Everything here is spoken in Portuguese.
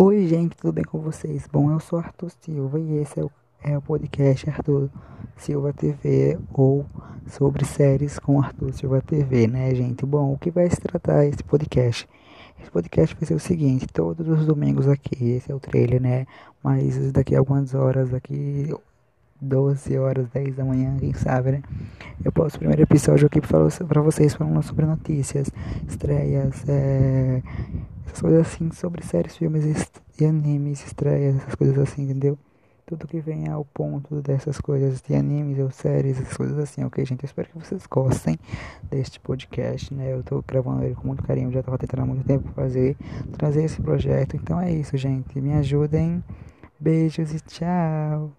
Oi, gente, tudo bem com vocês? Bom, eu sou Arthur Silva e esse é o, é o podcast Arthur Silva TV ou sobre séries com Arthur Silva TV, né, gente? Bom, o que vai se tratar esse podcast? Esse podcast vai ser o seguinte: todos os domingos aqui, esse é o trailer, né? Mas daqui a algumas horas, daqui 12 horas, 10 da manhã, quem sabe, né? Eu posto o primeiro episódio aqui para vocês falando sobre notícias, estreias, é, coisas assim, sobre séries, filmes e animes, estreias, essas coisas assim, entendeu? Tudo que vem ao ponto dessas coisas de animes ou séries, essas coisas assim, ok, gente? Eu espero que vocês gostem deste podcast, né? Eu tô gravando ele com muito carinho, já tava tentando há muito tempo fazer, trazer esse projeto. Então é isso, gente. Me ajudem. Beijos e tchau.